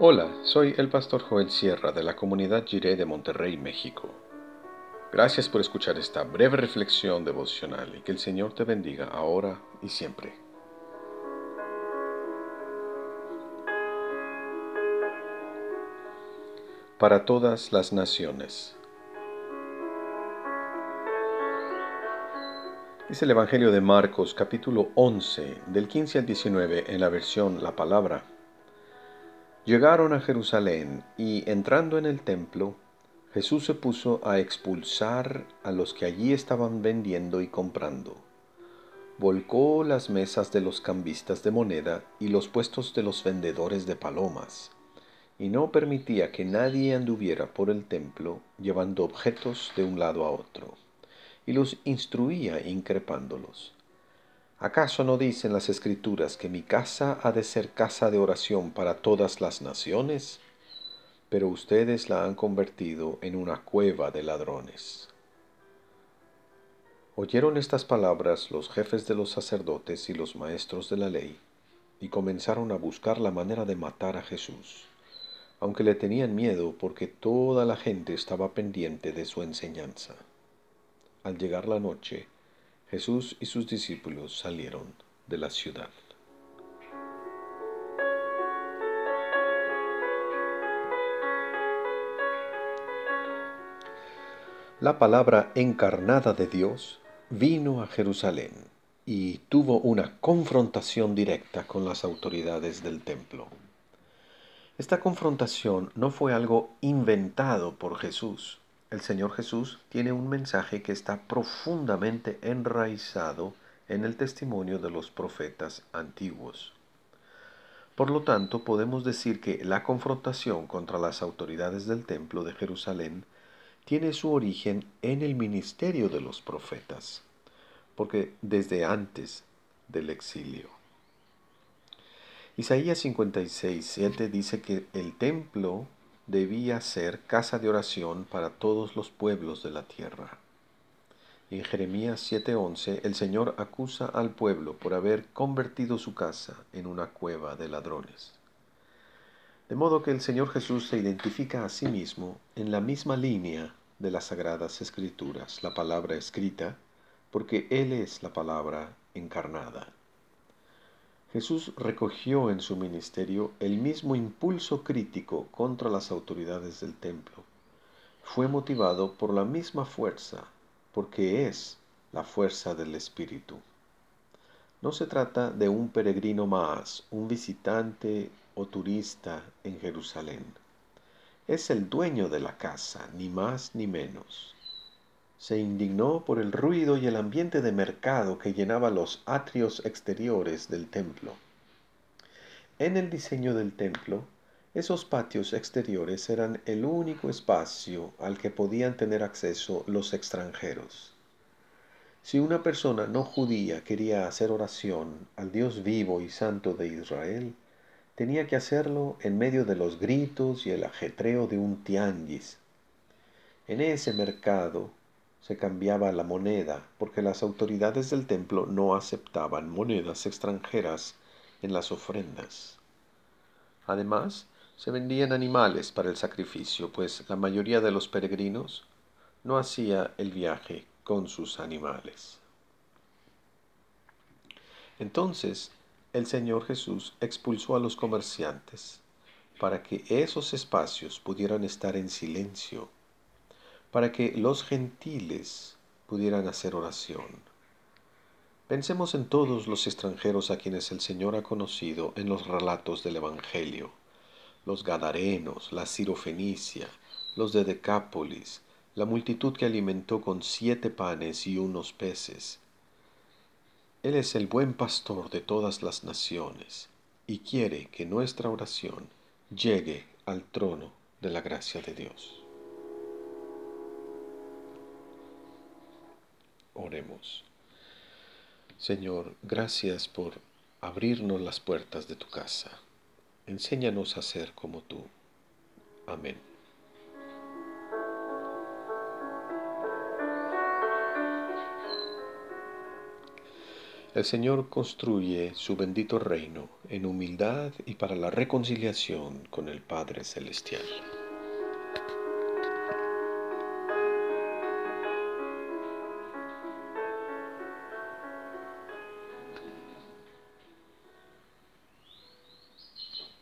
Hola, soy el pastor Joel Sierra de la comunidad Jiré de Monterrey, México. Gracias por escuchar esta breve reflexión devocional y que el Señor te bendiga ahora y siempre. Para todas las naciones. Es el Evangelio de Marcos capítulo 11 del 15 al 19 en la versión La Palabra Llegaron a Jerusalén y entrando en el templo, Jesús se puso a expulsar a los que allí estaban vendiendo y comprando. Volcó las mesas de los cambistas de moneda y los puestos de los vendedores de palomas, y no permitía que nadie anduviera por el templo llevando objetos de un lado a otro, y los instruía increpándolos. ¿Acaso no dicen las escrituras que mi casa ha de ser casa de oración para todas las naciones? Pero ustedes la han convertido en una cueva de ladrones. Oyeron estas palabras los jefes de los sacerdotes y los maestros de la ley, y comenzaron a buscar la manera de matar a Jesús, aunque le tenían miedo porque toda la gente estaba pendiente de su enseñanza. Al llegar la noche, Jesús y sus discípulos salieron de la ciudad. La palabra encarnada de Dios vino a Jerusalén y tuvo una confrontación directa con las autoridades del templo. Esta confrontación no fue algo inventado por Jesús, el Señor Jesús tiene un mensaje que está profundamente enraizado en el testimonio de los profetas antiguos. Por lo tanto, podemos decir que la confrontación contra las autoridades del Templo de Jerusalén tiene su origen en el ministerio de los profetas, porque desde antes del exilio. Isaías 56, 7 dice que el templo debía ser casa de oración para todos los pueblos de la tierra. En Jeremías 7:11 el Señor acusa al pueblo por haber convertido su casa en una cueva de ladrones. De modo que el Señor Jesús se identifica a sí mismo en la misma línea de las sagradas escrituras, la palabra escrita, porque Él es la palabra encarnada. Jesús recogió en su ministerio el mismo impulso crítico contra las autoridades del templo. Fue motivado por la misma fuerza, porque es la fuerza del Espíritu. No se trata de un peregrino más, un visitante o turista en Jerusalén. Es el dueño de la casa, ni más ni menos se indignó por el ruido y el ambiente de mercado que llenaba los atrios exteriores del templo. En el diseño del templo, esos patios exteriores eran el único espacio al que podían tener acceso los extranjeros. Si una persona no judía quería hacer oración al Dios vivo y santo de Israel, tenía que hacerlo en medio de los gritos y el ajetreo de un tianguis. En ese mercado se cambiaba la moneda porque las autoridades del templo no aceptaban monedas extranjeras en las ofrendas. Además, se vendían animales para el sacrificio, pues la mayoría de los peregrinos no hacía el viaje con sus animales. Entonces el Señor Jesús expulsó a los comerciantes para que esos espacios pudieran estar en silencio para que los gentiles pudieran hacer oración. Pensemos en todos los extranjeros a quienes el Señor ha conocido en los relatos del Evangelio, los Gadarenos, la Cirofenicia, los de Decápolis, la multitud que alimentó con siete panes y unos peces. Él es el buen pastor de todas las naciones y quiere que nuestra oración llegue al trono de la gracia de Dios. Oremos. Señor, gracias por abrirnos las puertas de tu casa. Enséñanos a ser como tú. Amén. El Señor construye su bendito reino en humildad y para la reconciliación con el Padre Celestial.